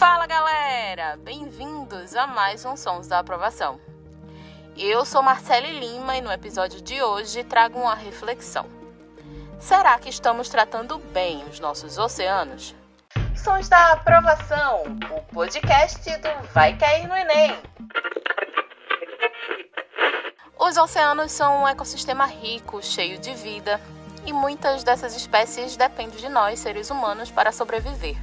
Fala galera, bem-vindos a mais um Sons da Aprovação. Eu sou Marcele Lima e no episódio de hoje trago uma reflexão. Será que estamos tratando bem os nossos oceanos? Sons da Aprovação, o podcast do Vai Cair no Enem. Os oceanos são um ecossistema rico, cheio de vida, e muitas dessas espécies dependem de nós, seres humanos, para sobreviver.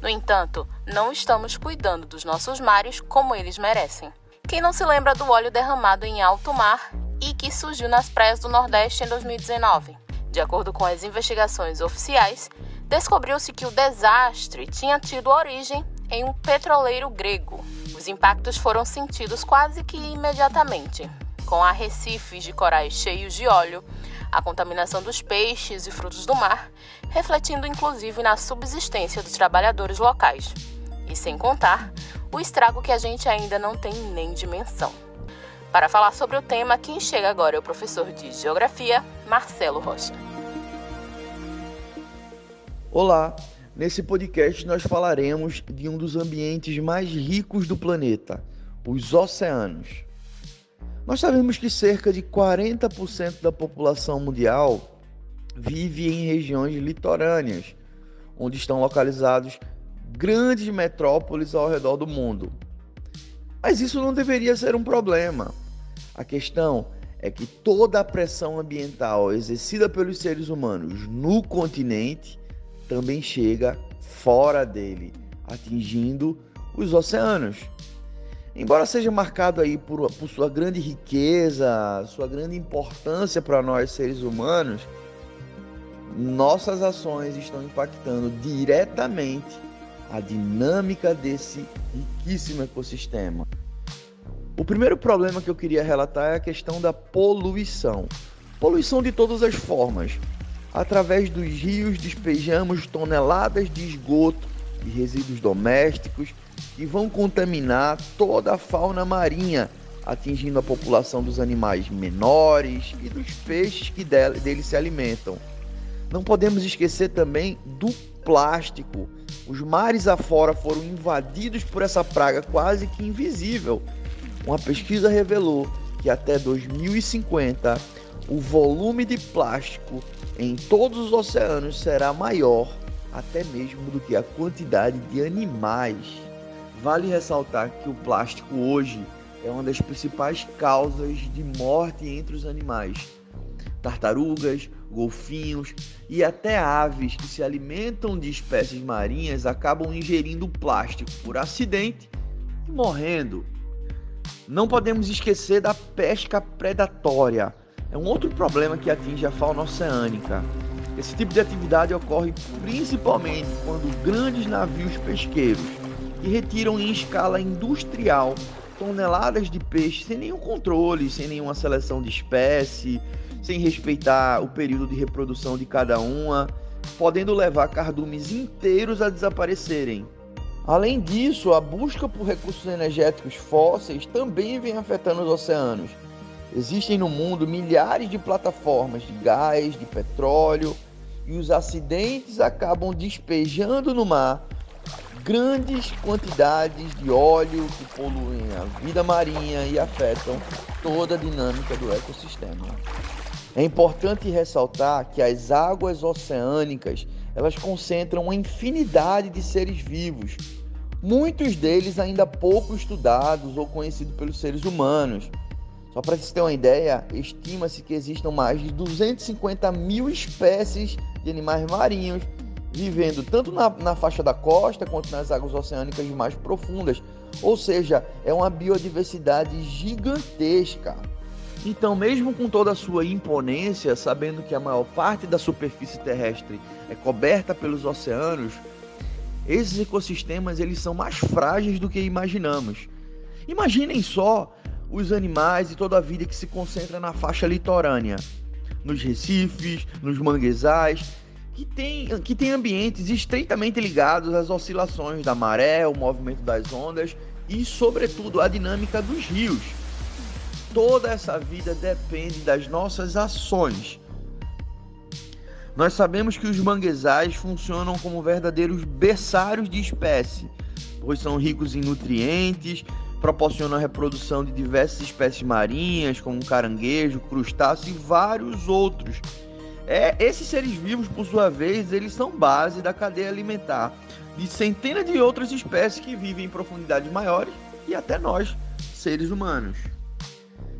No entanto, não estamos cuidando dos nossos mares como eles merecem. Quem não se lembra do óleo derramado em alto mar e que surgiu nas praias do Nordeste em 2019? De acordo com as investigações oficiais, descobriu-se que o desastre tinha tido origem em um petroleiro grego. Os impactos foram sentidos quase que imediatamente, com arrecifes de corais cheios de óleo, a contaminação dos peixes e frutos do mar, refletindo inclusive na subsistência dos trabalhadores locais. E sem contar o estrago que a gente ainda não tem nem dimensão. Para falar sobre o tema, quem chega agora é o professor de Geografia, Marcelo Rocha. Olá! Nesse podcast nós falaremos de um dos ambientes mais ricos do planeta, os oceanos. Nós sabemos que cerca de 40% da população mundial vive em regiões litorâneas, onde estão localizados grandes metrópoles ao redor do mundo. Mas isso não deveria ser um problema. A questão é que toda a pressão ambiental exercida pelos seres humanos no continente também chega fora dele, atingindo os oceanos. Embora seja marcado aí por, por sua grande riqueza, sua grande importância para nós seres humanos, nossas ações estão impactando diretamente a dinâmica desse riquíssimo ecossistema. O primeiro problema que eu queria relatar é a questão da poluição. Poluição de todas as formas. Através dos rios despejamos toneladas de esgoto e resíduos domésticos que vão contaminar toda a fauna marinha, atingindo a população dos animais menores e dos peixes que dele, se alimentam. Não podemos esquecer também do plástico. Os mares afora foram invadidos por essa praga quase que invisível. Uma pesquisa revelou que até 2050 o volume de plástico em todos os oceanos será maior até mesmo do que a quantidade de animais. Vale ressaltar que o plástico hoje é uma das principais causas de morte entre os animais. Tartarugas, golfinhos e até aves que se alimentam de espécies marinhas acabam ingerindo plástico por acidente e morrendo. Não podemos esquecer da pesca predatória. É um outro problema que atinge a fauna oceânica. Esse tipo de atividade ocorre principalmente quando grandes navios pesqueiros que retiram em escala industrial toneladas de peixe sem nenhum controle, sem nenhuma seleção de espécie, sem respeitar o período de reprodução de cada uma, podendo levar cardumes inteiros a desaparecerem. Além disso, a busca por recursos energéticos fósseis também vem afetando os oceanos Existem no mundo milhares de plataformas de gás, de petróleo, e os acidentes acabam despejando no mar grandes quantidades de óleo que poluem a vida marinha e afetam toda a dinâmica do ecossistema. É importante ressaltar que as águas oceânicas, elas concentram uma infinidade de seres vivos, muitos deles ainda pouco estudados ou conhecidos pelos seres humanos. Só para você ter uma ideia, estima-se que existam mais de 250 mil espécies de animais marinhos vivendo tanto na, na, faixa da costa quanto nas águas oceânicas mais profundas. Ou seja, é uma biodiversidade gigantesca. Então, mesmo com toda a sua imponência, sabendo que a maior parte da superfície terrestre é coberta pelos oceanos, esses ecossistemas eles são mais frágeis do que imaginamos. Imaginem só os animais e toda a vida que se concentra na faixa litorânea, nos recifes, nos manguezais, que tem, que tem ambientes estreitamente ligados às oscilações da maré, o movimento das ondas e, sobretudo, a dinâmica dos rios. Toda essa vida depende das nossas ações. Nós sabemos que os manguezais funcionam como verdadeiros berçários de espécie, pois são ricos em nutrientes, proporcionam a reprodução de diversas espécies marinhas, como caranguejo, crustáceo e vários outros. É, esses seres vivos, por sua vez, eles são base da cadeia alimentar de centenas de outras espécies que vivem em profundidades maiores e até nós, seres humanos.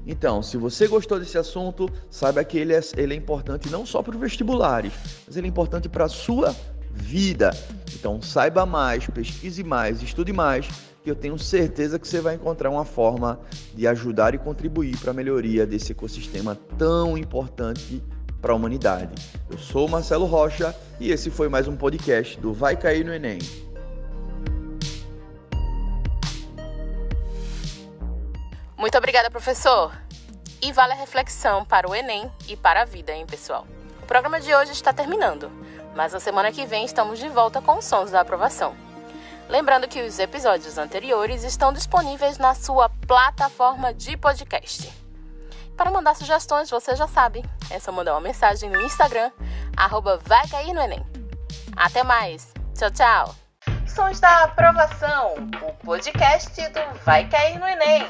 Então, se você gostou desse assunto, saiba que ele é, ele é importante não só para os vestibulares, mas ele é importante para a sua vida. Então, saiba mais, pesquise mais, estude mais, que eu tenho certeza que você vai encontrar uma forma de ajudar e contribuir para a melhoria desse ecossistema tão importante para a humanidade. Eu sou Marcelo Rocha e esse foi mais um podcast do Vai Cair no Enem. Muito obrigada, professor. E vale a reflexão para o Enem e para a vida, hein, pessoal? O programa de hoje está terminando, mas na semana que vem estamos de volta com os sons da aprovação. Lembrando que os episódios anteriores estão disponíveis na sua plataforma de podcast. Para mandar sugestões, você já sabe, é só mandar uma mensagem no Instagram, arroba vai cair no Enem. Até mais, tchau, tchau! Sons da Aprovação, o podcast do Vai Cair no Enem.